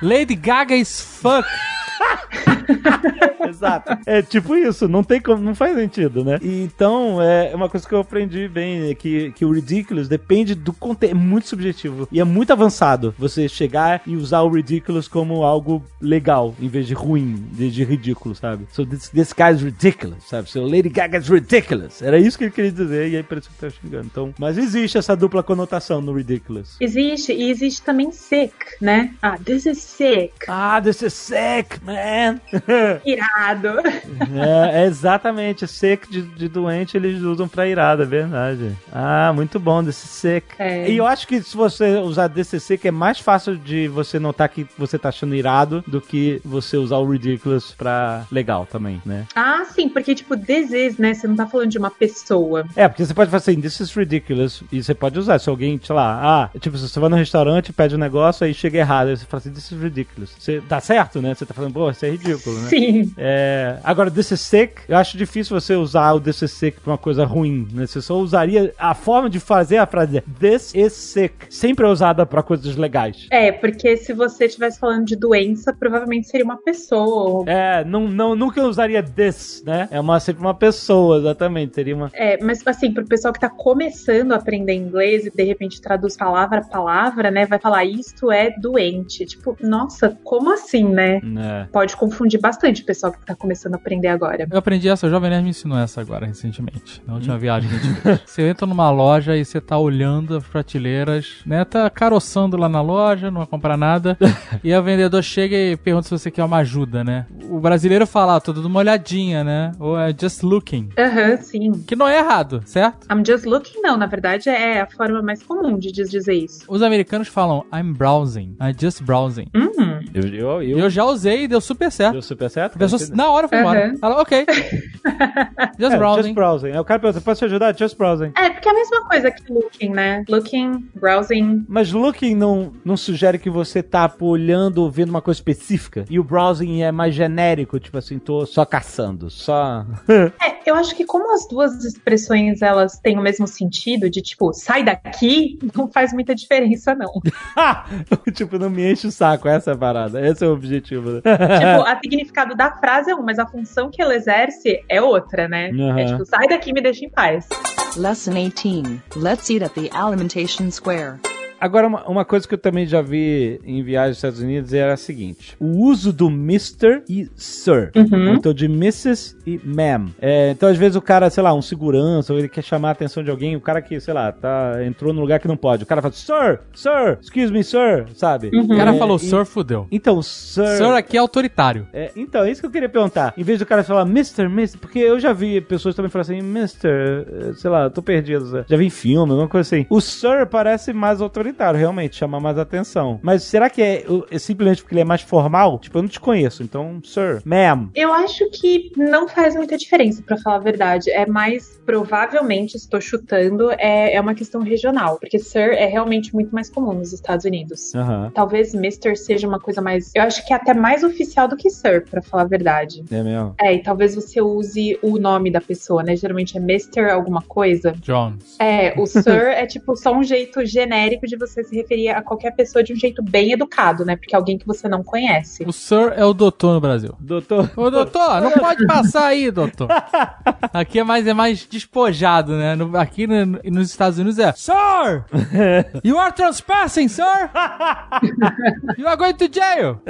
Lady Gaga is fuck. Exato. É tipo isso, não tem como, não faz sentido, né? Então, é uma coisa que eu aprendi bem, é que, que o ridiculous depende do contexto, é muito subjetivo e é muito avançado você chegar e usar o ridiculous como algo legal, em vez de ruim, de, de ridículo, sabe? So this, this guy's ridiculous, sabe? So Lady Gaga's ridiculous. Era isso que ele queria dizer e aí parecia que tava xingando. Então, mas existe essa dupla conotação no ridiculous. Existe, e existe também sick, né? Ah, this is sick. Ah, this is sick, man! Irado. É, é exatamente. Sick de, de doente eles usam pra irado, é verdade. Ah, muito bom, desse sick. É. E eu acho que se você usar desse sick é mais fácil de você notar que você tá achando irado do que você usar o ridiculous pra legal também, né? Ah, sim, porque, tipo, this is, né? Você não tá falando de uma pessoa. É, porque você pode falar assim, this is ridiculous, e você pode usar. Se alguém, sei lá, ah, tipo, se você vai no restaurante, pede um negócio, aí chega errado, aí você fala assim, this is ridiculous. Você, tá certo, né? Você tá falando, pô, isso é ridículo, né? Sim. É, agora, this is sick, eu acho difícil você usar o this is sick pra uma coisa ruim, né? Você só usaria a forma de fazer a frase this is sick. Sempre é usada pra coisas legais. É, porque se você estivesse falando de doença, provavelmente seria uma pessoa. É, não, não, nunca usaria this, né? É uma, sempre uma pessoa, exatamente. Teria uma. É, mas assim, pro pessoal que tá começando a aprender inglês e de repente traduz palavra a palavra, né? Vai falar isto é doente. Tipo, nossa, como assim, né? É. Pode confundir bastante o pessoal que tá começando a aprender agora. Eu aprendi essa, o Jovem Nerd me ensinou essa agora, recentemente. Na última viagem que a gente fez. Você entra numa loja e você tá olhando as prateleiras, né? Tá caroçando lá na loja, não vai comprar nada. e o vendedor chega e pergunta se você quer uma ajuda, né? O brasileiro fala, ah, tô dando uma olhadinha, né? Ou é just looking. Aham, sim. Que não é errado, certo? I'm just looking, não. Na verdade, é a forma mais comum de diz- dizer isso. Os americanos falam, I'm browsing. I'm just browsing. Hum. Eu, eu, E eu já usei e deu super certo. Deu super certo? A pessoa na hora foi embora. Uhum. Ela, ok. Just É, browsing. Just browsing. Aí o cara pergunta, posso te ajudar? Just browsing. É, porque é a mesma coisa que looking, né? Looking, browsing. Mas looking não, não sugere que você tá olhando ou vendo uma coisa específica. E o browsing é mais genérico, tipo assim, tô só caçando, só. É, eu acho que como as duas expressões elas têm o mesmo sentido, de tipo, sai daqui, não faz muita diferença, não. tipo, não me enche o saco, essa é a parada. Esse é o objetivo. Né? tipo, o significado da frase é um, mas a função que ela exerce é outra, né? Aham. É tipo, sai daqui e me deixa em paz. Lesson 18. Let's eat at the Alimentation Square. Agora, uma, uma coisa que eu também já vi em viagens aos Estados Unidos era a seguinte: o uso do Mr. e Sir. Uhum. Então, de Mrs. e Ma'am. É, então, às vezes, o cara, sei lá, um segurança, ou ele quer chamar a atenção de alguém, o cara que, sei lá, tá, entrou num lugar que não pode. O cara fala, Sir, Sir, excuse me, Sir, sabe? O cara É, falou, e- Sir, fudeu. Então, Sir. Sir aqui é autoritário. É, então, é isso que eu queria perguntar. Em vez do cara falar Mr., Mr., porque eu já vi pessoas também falar assim, Mr., eh, sei lá, tô perdido. Já vi em filme, alguma coisa assim. O Sir parece mais autoritário, realmente, chama mais atenção. Mas será que é, é simplesmente porque ele é mais formal? Tipo, eu não te conheço, então, Sir, Ma'am. Eu acho que não faz muita diferença, pra falar a verdade. É mais, provavelmente, estou chutando, é, é uma questão regional. Porque Sir é realmente muito mais comum nos Estados Unidos. Aham. Talvez Mr. seja uma coisa mais. Eu acho que é até mais oficial do que Sir, pra falar a verdade. É mesmo. É, e talvez você use o nome da pessoa, né? Geralmente é Mr. alguma coisa. Jones. É, o Sir é tipo só um jeito genérico de você se referir a qualquer pessoa de um jeito bem educado, né? Porque é alguém que você não conhece. O Sir é o doutor no Brasil. Doutor. Ô, doutor, não pode passar aí, doutor. Aqui é mais, é mais despojado, né? No- aqui no- nos Estados Unidos é Sir! You are trespassing, sir! You are going to jail!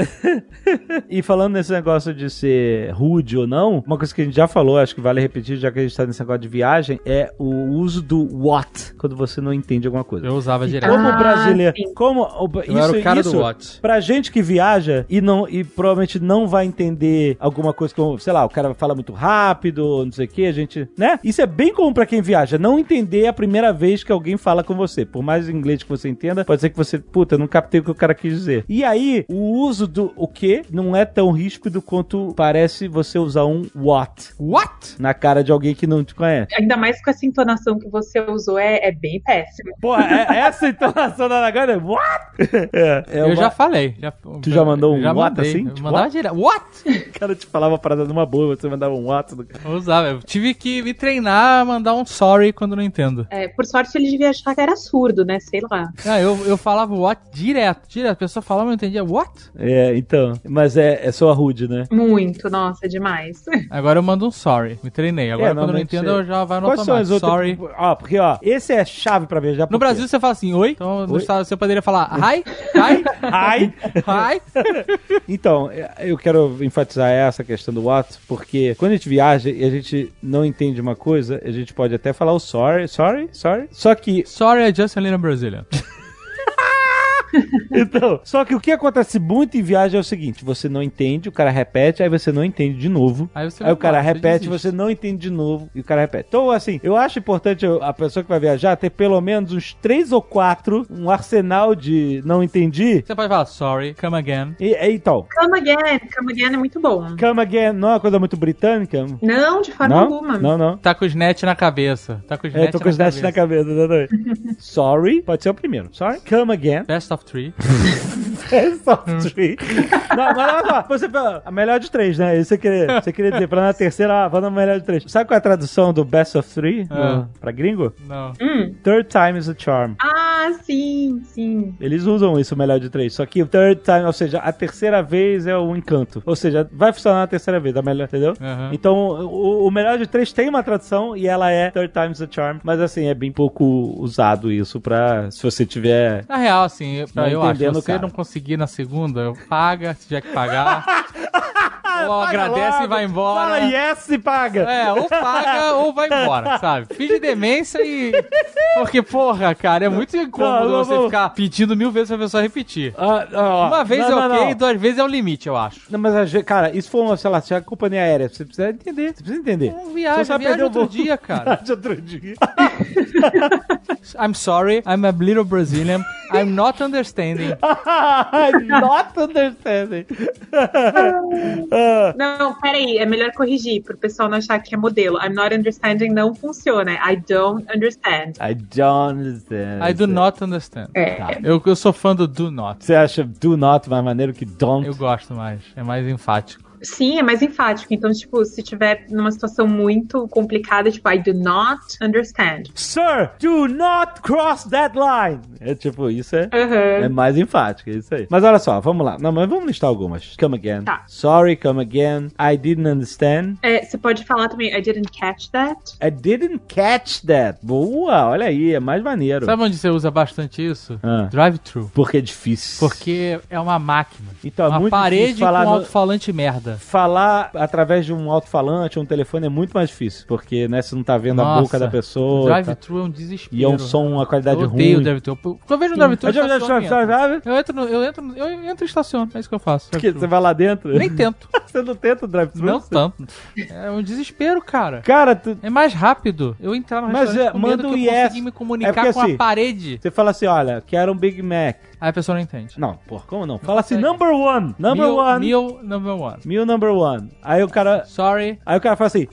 E falando nesse negócio de ser rude ou não, uma coisa que a gente já falou, acho que vale repetir, já que a gente tá nesse negócio de viagem, é o uso do what quando você não entende alguma coisa. Eu usava direto. Como Ah, brasileiro, sim. como o- Eu era o cara do isso, what. Pra gente que viaja e não e provavelmente não vai entender alguma coisa como, sei lá, o cara fala muito rápido, não sei o que, a gente, né? Isso é bem comum pra quem viaja, não entender a primeira vez que alguém fala com você. Por mais inglês que você entenda, pode ser que você, puta, não captei o que o cara quis dizer. E aí, o uso do o que não é tão ríspido quanto parece você usar um what What? na cara de alguém que não te conhece. Ainda mais com essa entonação que você usou, é, é bem péssimo. Porra, é, essa entonação da Nagana é what? É, é eu uma- já falei. Já, Tu já mandou um já what mandei. assim? Eu Tipo, mandava what? direto. What? O cara te falava a parada numa boa, você mandava um what do cara. Eu usava. Eu tive que me treinar a mandar um sorry quando não entendo. É, por sorte, ele devia achar que era surdo, né? Sei lá. Ah, eu, eu falava what direto, direto. A pessoa falava, eu não entendia. What? É, então. Mas é, é só rude, né? Muito, nossa, demais. Agora eu mando um sorry. Me treinei. Agora É, quando eu não entendo, você- eu já vai no Quais são as automático. outras? Sorry. Ó, porque, ó, esse é chave pra viajar. por No quê? Brasil você fala assim, oi. Então no Oi. estado você poderia falar hi, hi, Ai! hi. Então, é, eu quero enfatizar essa questão do what, porque quando a gente viaja e a gente não entende uma coisa, a gente pode até falar o sorry, sorry, sorry. Só que Sorry, I just a little Brazilian. Então, só que o que acontece muito em viagem é o seguinte: você não entende, o cara repete, aí você não entende de novo. Aí você Aí o cara você repete, desiste. você não entende de novo e o cara repete. Então, assim, eu acho importante a pessoa que vai viajar ter pelo menos uns três ou quatro, um arsenal de não entendi. Você pode falar sorry, come again. E, e, então, Come again, come again é muito bom. come again não é uma coisa muito britânica? Não, de forma Não? alguma. Não, não. Tá com os net na cabeça. Tá com os É, net tô com os dentes na cabeça, exatamente. Sorry, pode ser o primeiro. Sorry, come again. Best of three. É só three. Não, mas olha só, você fala, a melhor de três, né? Isso você queria, você queria dizer, pra na terceira, ah, vamos na melhor de três. Sabe qual é a tradução do best of three no- pra gringo? Não. Hum. Third time is a charm. Ah, sim, sim. Eles usam isso, o melhor de três. Só que o third time, ou seja, a terceira vez é o encanto. Ou seja, vai funcionar na terceira vez, a melhor, entendeu? Aham. Então, o, o melhor de três tem uma tradução e ela é third time's a charm. Mas assim, é bem pouco usado isso pra, se você tiver... Na real, assim, pra, eu acho, se você cara. não conseguir na segunda, paga, se tiver que pagar. ou agradece logo, e vai embora. Fala yes e paga. É, ou paga ou vai embora, sabe? Finge demência e. Porque, porra, cara, é muito incômodo Não, não, você não. ficar pedindo mil vezes pra pessoa repetir. Ah, ó, Uma vez é ok, duas vezes é o limite, eu acho. Não, mas, cara, isso foi uma, sei lá, se é a companhia aérea, você precisa entender, você precisa entender. Não viaja, Você viaja outro voo. dia, cara. Viaja outro dia. I'm sorry, I'm a little Brazilian, I'm not understanding. I'm not understanding. Não, peraí, é melhor corrigir pro pessoal não achar que é modelo. I'm not understanding não funciona. I don't understand. I don't understand. I do not understand. É. Eu, eu sou fã do do not. Você acha do not mais maneiro que don't? Eu gosto mais, é mais enfático. Sim, é mais enfático. Então, tipo, se tiver numa situação muito complicada, tipo, I do not understand. Sir, do not cross that line. É tipo, isso é, Aham. é mais enfático, é isso aí. Mas olha só, vamos lá. Não, mas vamos listar algumas. Come again. Tá. Sorry, come again. I didn't understand. É, você pode falar também, I didn't catch that. I didn't catch that. Boa, olha aí, é mais maneiro. Sabe onde você usa bastante isso? Ah. Drive-thru. Porque é difícil. Porque é uma máquina. Então, é uma muito parede difícil falar com no- alto-falante merda. Falar através de um alto-falante ou um telefone é muito mais difícil, porque né, você não tá vendo a Nossa, boca da pessoa. O tá- drive-thru é um desespero. E é um som, uma qualidade eu odeio ruim. o drive-thru. Quando eu vejo um drive-thru, eu Eu Eu entro, no- eu entro, eu entro e estaciono. É isso que eu faço. Porque você vai lá dentro? Nem tento. você não tenta o drive-thru? Não tanto. É um desespero, cara. Cara, tu- É mais rápido eu entrar no Mas restaurante é, com medo manda que um eu yes. me comunicar É porque com assim- a parede. você fala assim, olha, quero um Big Mac. Aí a pessoa não entende. Não, porra, como não? Fala assim, number one, number meal, one, Meal number one. meal number one. Aí o cara, Sorry. aí o cara fala assim,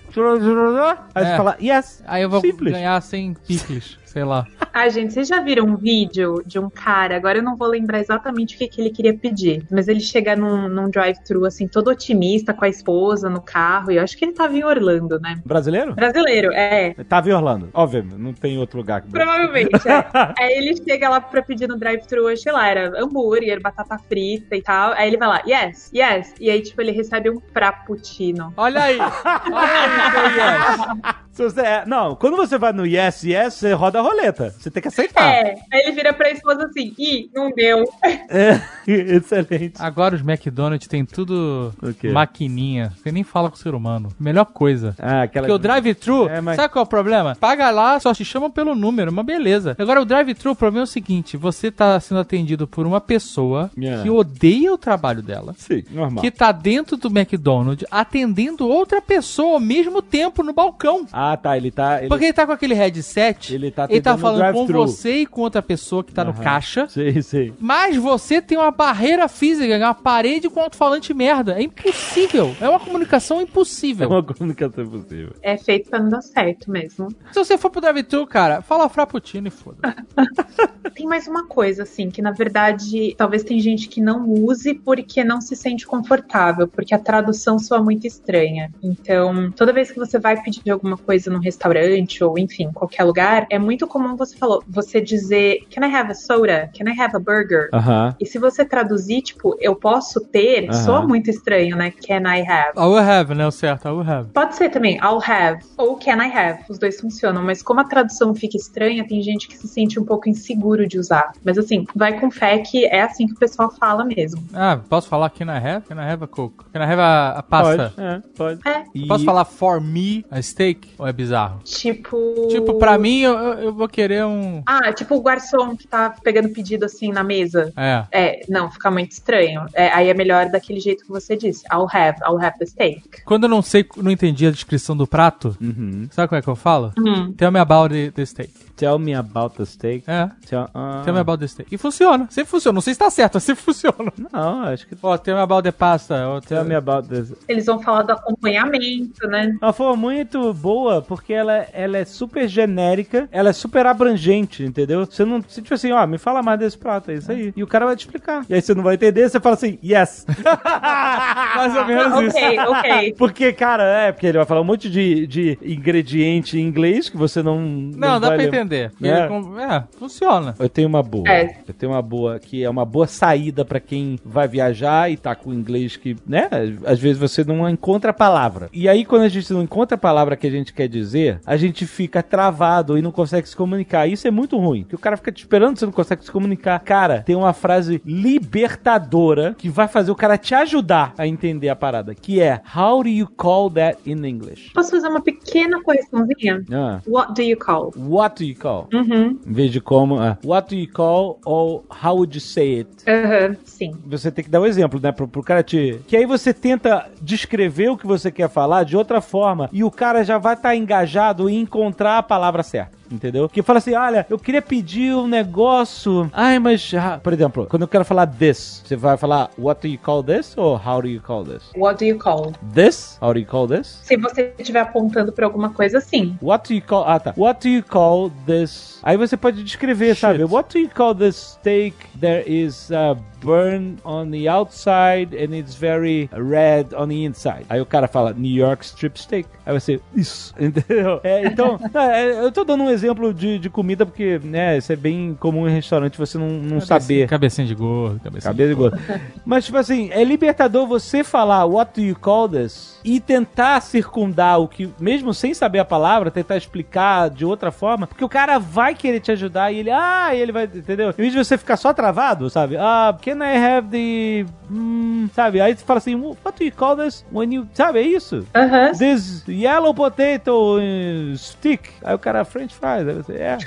aí você É. fala, yes. Aí eu vou Simples. ganhar sem picles. sei lá. Ah, gente, vocês já viram um vídeo de um cara? Agora eu não vou lembrar exatamente o que, que ele queria pedir, mas ele chega num, num drive-thru, assim, todo otimista com a esposa no carro, e eu acho que ele tava em Orlando, né? Brasileiro? Brasileiro, é. Tava em Orlando. Óbvio, não tem outro lugar que. Provavelmente, é. Aí ele chega lá pra pedir no drive-thru, sei lá, era hambúrguer, batata frita e tal. Aí ele vai lá, yes, yes. E aí, tipo, ele recebe um frappuccino. Olha aí! Olha aí, yes. Se você- é, não, quando você vai no yes, yes, você roda a roleta. Você tem que aceitar. É, aí ele vira pra esposa assim, ih, não deu. É, excelente. Agora os McDonald's tem tudo O quê? maquininha. Você nem fala com o ser humano. Melhor coisa. Ah, aquela. Porque o drive-thru, É, mas- sabe qual é o problema? Paga lá, só te chamam pelo número, uma beleza. Agora o drive-thru, o problema é o seguinte: você tá sendo atendido por uma pessoa Yeah. que odeia o trabalho dela. Sim, normal. Que tá dentro do McDonald's atendendo outra pessoa ao mesmo tempo no balcão. Ah, tá. Ele tá. Ele... Porque ele tá com aquele headset, Ele tá ele tá falando com você e com outra pessoa que tá no Aham. caixa. Sim, sim. Mas você tem uma barreira física, uma parede com alto-falante merda. É impossível. É uma comunicação É impossível. uma comunicação impossível. É feito pra não dar certo mesmo. Se você for pro drive-thru, cara, fala frappuccino e foda. Tem mais uma coisa, assim, que na verdade talvez tem gente que não use porque não se sente confortável, porque a tradução soa muito estranha. Então, toda vez que você vai pedir alguma coisa num restaurante ou enfim, qualquer lugar, é muito comum você falou, você dizer Can I have a soda? Can I have a burger? Aham. E se você traduzir, tipo, eu posso ter, Aham. soa muito estranho, né? Can I have? I will have, né? O certo, I will have. Pode ser também I'll have ou Can I have. Os dois funcionam, mas como a tradução fica estranha, tem gente que se sente um pouco inseguro de usar. Mas assim, vai com fé que é assim que o pessoal fala mesmo. Ah, posso falar can I have? Can I have a coke? Can I have a, a pasta? Pode. É, pode. É, E- Posso falar for me a steak? Ou é bizarro? tipo. Tipo, pra mim, eu, eu eu vou querer um... Ah, tipo o garçom que tá pegando pedido assim na mesa. É. É, não, fica muito estranho. É, aí é melhor daquele jeito que você disse. I'll have, I'll have the steak. Quando eu não sei, não entendi a descrição do prato, Uhum. sabe como é que eu falo? Hum. Tell me about the, the steak. Tell me about the steak. É. Tell, ah, Tell me about the steak. E funciona. Sempre funciona. Não sei se tá certo, mas sempre funciona. Não, acho que. Ó, tell me about the pasta. Ó, Tell me about the. Eles vão falar do acompanhamento, né? Ela foi muito boa porque ela, ela é super genérica, ela é super abrangente, entendeu? Você não. Você, tipo assim, ó, me fala mais desse prato, é isso aí. E o cara vai te explicar. E aí você não vai entender, você fala assim, yes. mais ou menos isso. ok, ok. Porque, cara, é, porque ele vai falar um monte de, de ingrediente em inglês que você não. Não, dá vai pra entender. É. Ele É, funciona. Eu tenho uma boa. É. Eu tenho uma boa que é uma boa saída pra quem vai viajar e tá com inglês que, né? Às vezes você não encontra a palavra. E aí, quando a gente não encontra a palavra que a gente quer dizer, a gente fica travado e não consegue se comunicar. Isso é muito ruim. Porque o cara fica te esperando, você não consegue se comunicar. Cara, tem uma frase libertadora que vai fazer o cara te ajudar a entender a parada. Que é How do you call that in English? Posso fazer uma pequena correçãozinha? Ah, What do you call? what do you call? Uhum. Em vez de como, ah, what do you call ou how would you say it? Aham, sim. você tem que dar um exemplo, né? Pro, pro cara te. Que aí você tenta descrever o que você quer falar de outra forma e o cara já vai estar engajado em encontrar a palavra certa. Entendeu? Que fala assim: olha, eu queria pedir um negócio. Ai, mas. ah, por exemplo, quando eu quero falar this, você vai falar what do you call this ou how do you call this? What do you call? This? How do you call this? Se você estiver apontando pra alguma coisa, sim. What do you call. Ah, tá. What do you call this? Aí você pode descrever, sabe? What do you call this steak? There is a burn on the outside and it's very red on the inside. Aí o cara fala New York strip steak. Aí você, isso, entendeu? É, então, é, eu tô dando um exemplo de, de comida porque, né, isso é bem comum em restaurante você não, não saber. Cabecinha de gordo, cabecinha Cabeça de gordo. Mas, tipo assim, é libertador você falar what do you call this e tentar circundar o que, mesmo sem saber a palavra, tentar explicar de outra forma, porque o cara vai querer te ajudar e ele, ah, e ele vai, entendeu? Em vez de você ficar só travado, sabe? Ah, can I have the. hum, sabe? Aí você fala assim, what do you call this when you. Sabe? É isso. Aham. This yellow potato uh, stick. Aí o cara, French fries. Aí você, é.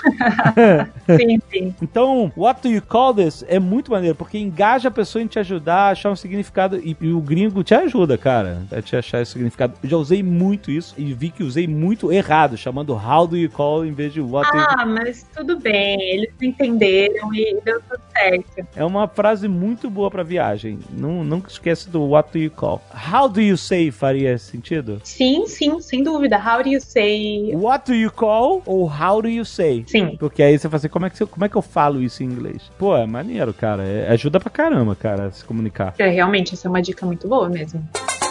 Sim, sim. Então, what do you call this é muito maneiro, porque engaja a pessoa em te ajudar a achar um significado e, e o gringo te ajuda, cara, a te achar esse significado. Eu já usei muito isso e vi que usei muito errado, chamando how do you call em vez de what do you Ah, mas tudo bem. Eles entenderam e deu tudo certo. É uma frase muito boa pra viagem. Não, nunca esquece do what do you call. How do you say faria sentido? Sim, sim, sem dúvida. How do you say? What do you call ou how do you say? Sim. Porque aí você fala assim, como é que, você- como é que eu falo isso em inglês? Pô, é maneiro, cara. É- ajuda pra caramba, cara, a se comunicar. É, realmente, essa é uma dica muito boa mesmo.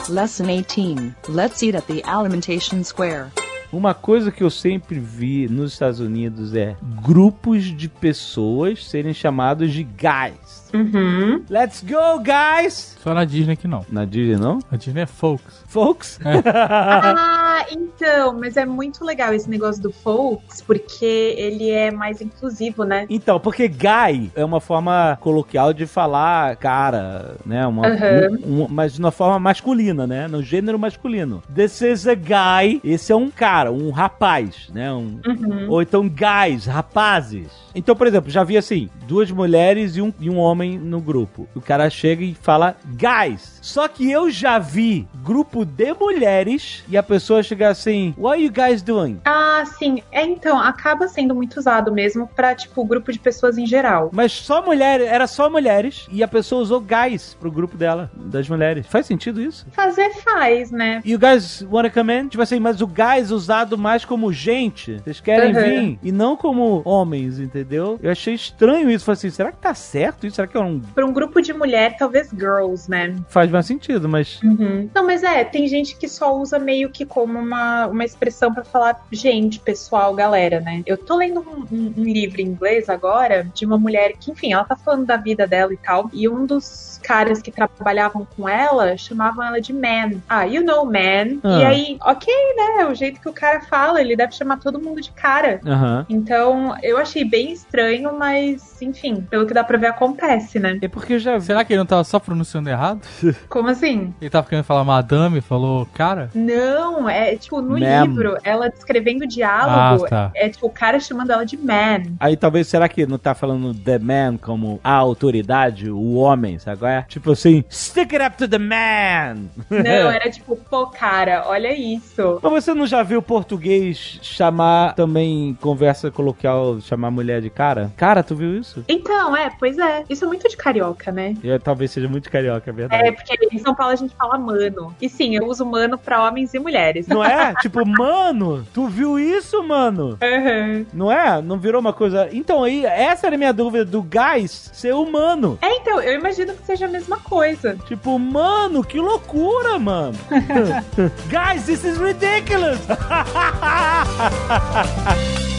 Lesson 18. Let's eat at the Alimentation Square. Uma coisa que eu sempre vi nos Estados Unidos é grupos de pessoas serem chamados de guys. Uhum. Let's go, guys! Só na Disney que não. Na Disney, não? A Disney é folks. Folks? Ah, então, mas é muito legal esse negócio do folks, porque ele é mais inclusivo, né? Então, porque guy é uma forma coloquial de falar cara, né? Uma, Aham. um- um- mas de uma forma masculina, né? No gênero masculino. This is a guy. Esse é um cara, um rapaz, né? Um, Uhum. Ou então guys, rapazes. Então, por exemplo, já vi assim, duas mulheres e um, e um homem no grupo. O cara chega e fala guys. Só que eu já vi grupo de mulheres e a pessoa chega assim, what are you guys doing? Ah, sim. É, então, acaba sendo muito usado mesmo pra, tipo, grupo de pessoas em geral. Mas só mulher, era só mulheres e a pessoa usou guys pro grupo dela, das mulheres. Faz sentido isso? Fazer faz, né? E o guys wanna come in? Tipo assim, mas o guys usado mais como gente. Vocês querem Uhum. vir? E não como homens, entendeu? Eu achei estranho isso. Falei assim, será que tá certo isso? Será que é um... Pra um grupo de mulher, talvez girls, né? faz mais sentido, mas... Uhum. Não, mas é, tem gente que só usa meio que como uma, uma expressão pra falar gente, pessoal, galera, né? Eu tô lendo um, um- um livro em inglês agora de uma mulher que, enfim, ela tá falando da vida dela e tal, e um dos caras que trabalhavam com ela chamavam ela de man. Ah, you know man. Ah. E aí, ok, né? O jeito que o cara fala, ele deve chamar todo mundo de cara. Aham. Então, eu achei bem estranho, mas, enfim, pelo que dá pra ver, acontece, né? É porque eu já. Será que ele não tava só pronunciando errado? Como assim? Ele tava querendo falar madame, falou cara? Não, é tipo, no livro, ela descrevendo o diálogo, Ah, tá. é tipo o cara chamando ela de man. Aí talvez, será que não tá falando the man como a autoridade, o homem, sabe qual é? Tipo assim, stick it up to the man! Não, era tipo, pô, cara, olha isso. Mas você não já viu português chamar também conversa coloquial, chamar mulher de cara? Cara, tu viu isso? Então, é, pois é. Isso é muito de carioca, né? É, talvez seja muito carioca, é verdade. É, porque em São Paulo a gente fala mano. E sim, eu uso mano pra homens e mulheres. Não é? tipo, mano, tu viu isso, mano? Uhum. Não é? Não virou uma coisa. Então aí, essa era a minha dúvida do gás ser humano. É, então, eu imagino que seja a mesma coisa. Tipo, mano, que loucura, mano. Guys, this is ridiculous.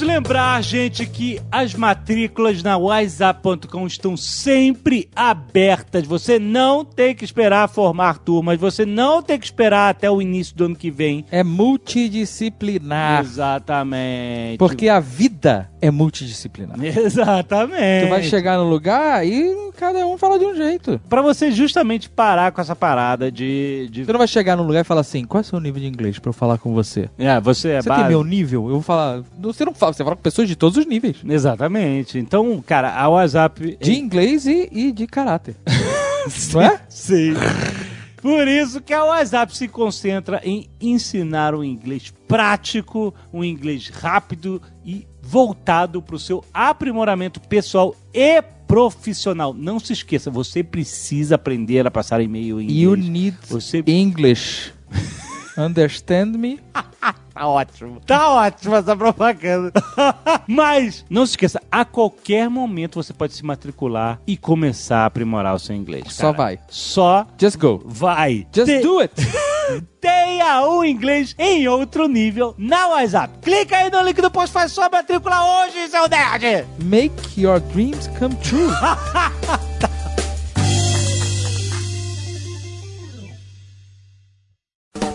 E vamos lembrar, gente, que as matrículas na WhatsApp.com estão sempre abertas. Você não tem que esperar formar turmas, você não tem que esperar até o início do ano que vem. É multidisciplinar. Exatamente. Porque a vida é multidisciplinar. Exatamente. Tu vai chegar no lugar e cada um fala de um jeito. Pra você justamente parar com essa parada de. de... Você não vai chegar num lugar e falar assim, qual é o seu nível de inglês pra eu falar com você? É, você é você base- tem meu nível? Eu vou falar... Você não fala, você fala com pessoas de todos os níveis. Exatamente. Então, cara, a WhatsApp. De inglês e, e de caráter. não é? Sim. Por isso que a WhatsApp se concentra em ensinar um inglês prático, um inglês rápido e voltado para o seu aprimoramento pessoal e profissional. Não se esqueça, você precisa aprender a passar e-mail em You inglês. need Você English. Understand me? Tá ótimo. Tá ótimo essa propaganda. Mas, não se esqueça, a qualquer momento você pode se matricular e começar a aprimorar o seu inglês. Só cara. vai. Só Just go. vai. Just Te- do it. Tenha o inglês em outro nível na WhatsApp. Clica aí no link do post, faz sua matrícula hoje, seu nerd. Make your dreams come true.